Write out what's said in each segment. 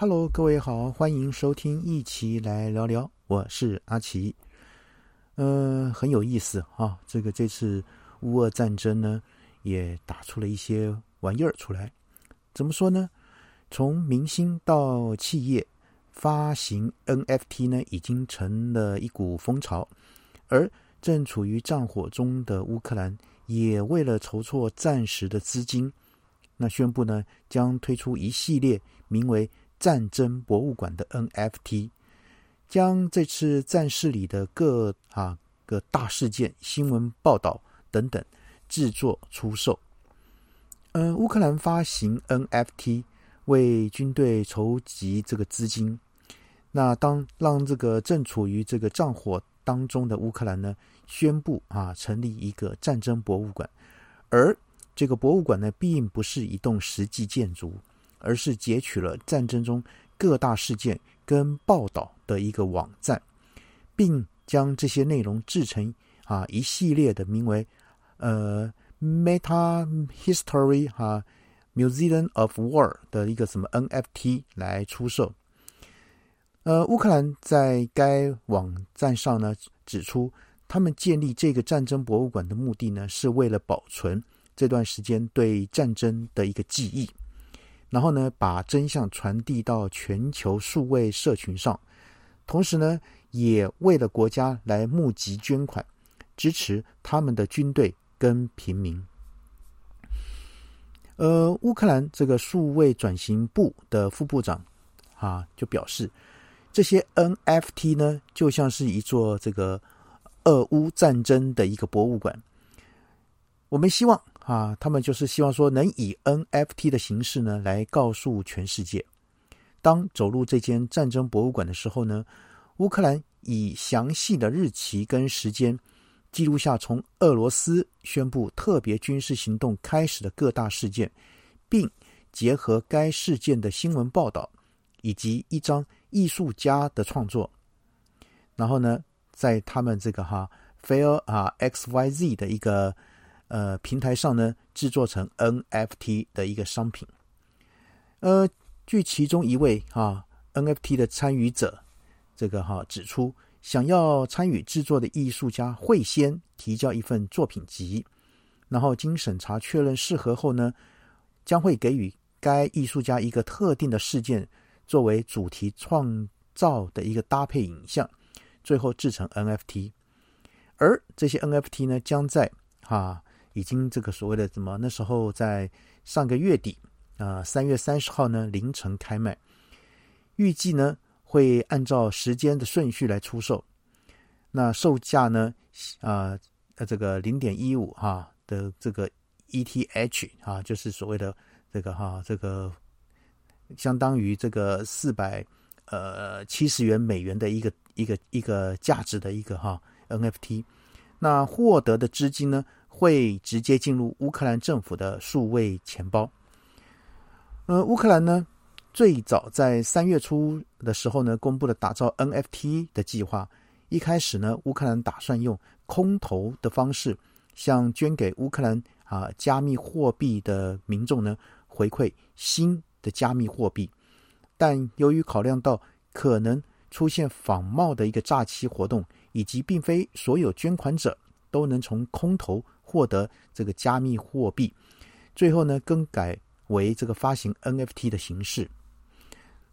Hello，各位好，欢迎收听一起来聊聊，我是阿奇。呃，很有意思啊，这个这次乌俄战争呢，也打出了一些玩意儿出来。怎么说呢？从明星到企业发行 NFT 呢，已经成了一股风潮。而正处于战火中的乌克兰，也为了筹措暂时的资金，那宣布呢，将推出一系列名为。战争博物馆的 NFT 将这次战事里的各啊个大事件、新闻报道等等制作出售。嗯，乌克兰发行 NFT 为军队筹集这个资金。那当让这个正处于这个战火当中的乌克兰呢，宣布啊成立一个战争博物馆，而这个博物馆呢，并不是一栋实际建筑。而是截取了战争中各大事件跟报道的一个网站，并将这些内容制成啊一系列的名为呃 Meta History 哈 Museum of War 的一个什么 NFT 来出售。呃，乌克兰在该网站上呢指出，他们建立这个战争博物馆的目的呢，是为了保存这段时间对战争的一个记忆。然后呢，把真相传递到全球数位社群上，同时呢，也为了国家来募集捐款，支持他们的军队跟平民。呃，乌克兰这个数位转型部的副部长啊，就表示，这些 NFT 呢，就像是一座这个俄乌战争的一个博物馆。我们希望。啊，他们就是希望说，能以 NFT 的形式呢，来告诉全世界，当走入这间战争博物馆的时候呢，乌克兰以详细的日期跟时间记录下从俄罗斯宣布特别军事行动开始的各大事件，并结合该事件的新闻报道以及一张艺术家的创作，然后呢，在他们这个哈 Fair 啊 XYZ 的一个。呃，平台上呢制作成 NFT 的一个商品。呃，据其中一位哈 NFT 的参与者，这个哈指出，想要参与制作的艺术家会先提交一份作品集，然后经审查确认适合后呢，将会给予该艺术家一个特定的事件作为主题创造的一个搭配影像，最后制成 NFT。而这些 NFT 呢，将在哈。已经这个所谓的怎么？那时候在上个月底啊，三月三十号呢凌晨开卖，预计呢会按照时间的顺序来出售。那售价呢啊这个零点一五哈的这个 ETH 啊，就是所谓的这个哈这个相当于这个四百呃七十元美元的一个一个一个价值的一个哈 NFT。那获得的资金呢？会直接进入乌克兰政府的数位钱包。呃，乌克兰呢，最早在三月初的时候呢，公布了打造 NFT 的计划。一开始呢，乌克兰打算用空投的方式，向捐给乌克兰啊加密货币的民众呢回馈新的加密货币。但由于考量到可能出现仿冒的一个诈欺活动，以及并非所有捐款者都能从空投。获得这个加密货币，最后呢更改为这个发行 NFT 的形式。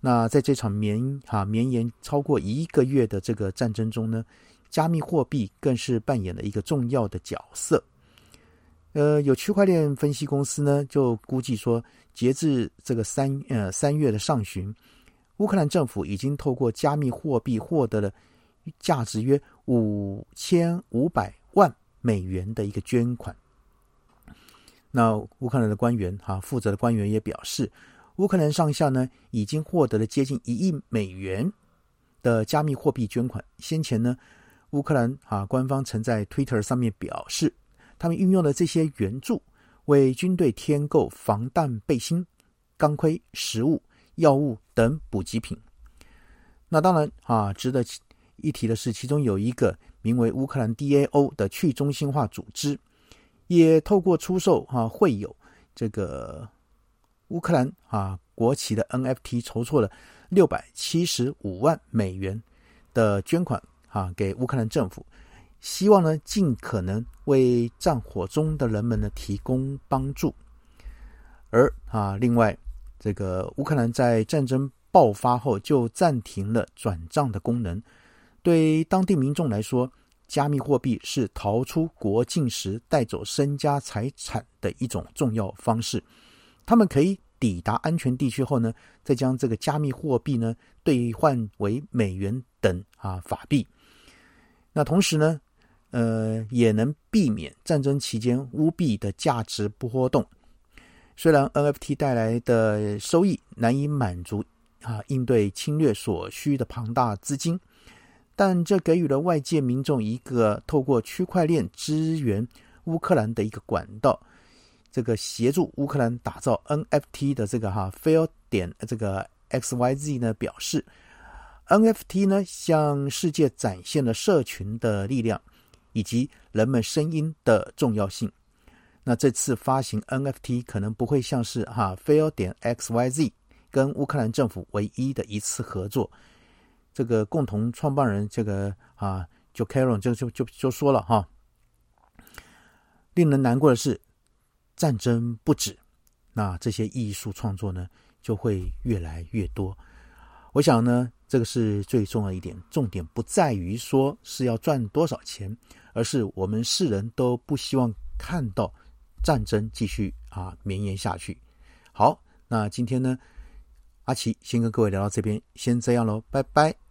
那在这场绵哈绵延超过一个月的这个战争中呢，加密货币更是扮演了一个重要的角色。呃，有区块链分析公司呢就估计说，截至这个三呃三月的上旬，乌克兰政府已经透过加密货币获得了价值约五千五百万。美元的一个捐款。那乌克兰的官员哈，负责的官员也表示，乌克兰上下呢已经获得了接近一亿美元的加密货币捐款。先前呢，乌克兰啊官方曾在 Twitter 上面表示，他们运用了这些援助为军队添购防弹背心、钢盔、食物、药物等补给品。那当然啊，值得一提的是，其中有一个。名为乌克兰 DAO 的去中心化组织，也透过出售哈会有这个乌克兰啊国旗的 NFT 筹措了六百七十五万美元的捐款啊给乌克兰政府，希望呢尽可能为战火中的人们呢提供帮助。而啊，另外这个乌克兰在战争爆发后就暂停了转账的功能，对当地民众来说。加密货币是逃出国境时带走身家财产的一种重要方式。他们可以抵达安全地区后呢，再将这个加密货币呢兑换为美元等啊法币。那同时呢，呃，也能避免战争期间乌币的价值波动。虽然 NFT 带来的收益难以满足啊应对侵略所需的庞大资金。但这给予了外界民众一个透过区块链支援乌克兰的一个管道，这个协助乌克兰打造 NFT 的这个哈 Fail 点这个 XYZ 呢表示，NFT 呢向世界展现了社群的力量以及人们声音的重要性。那这次发行 NFT 可能不会像是哈 Fail 点 XYZ 跟乌克兰政府唯一的一次合作。这个共同创办人，这个啊，就 Karen 就就就就说了哈，令人难过的是，战争不止，那这些艺术创作呢，就会越来越多。我想呢，这个是最重要一点，重点不在于说是要赚多少钱，而是我们世人都不希望看到战争继续啊绵延下去。好，那今天呢，阿奇先跟各位聊到这边，先这样喽，拜拜。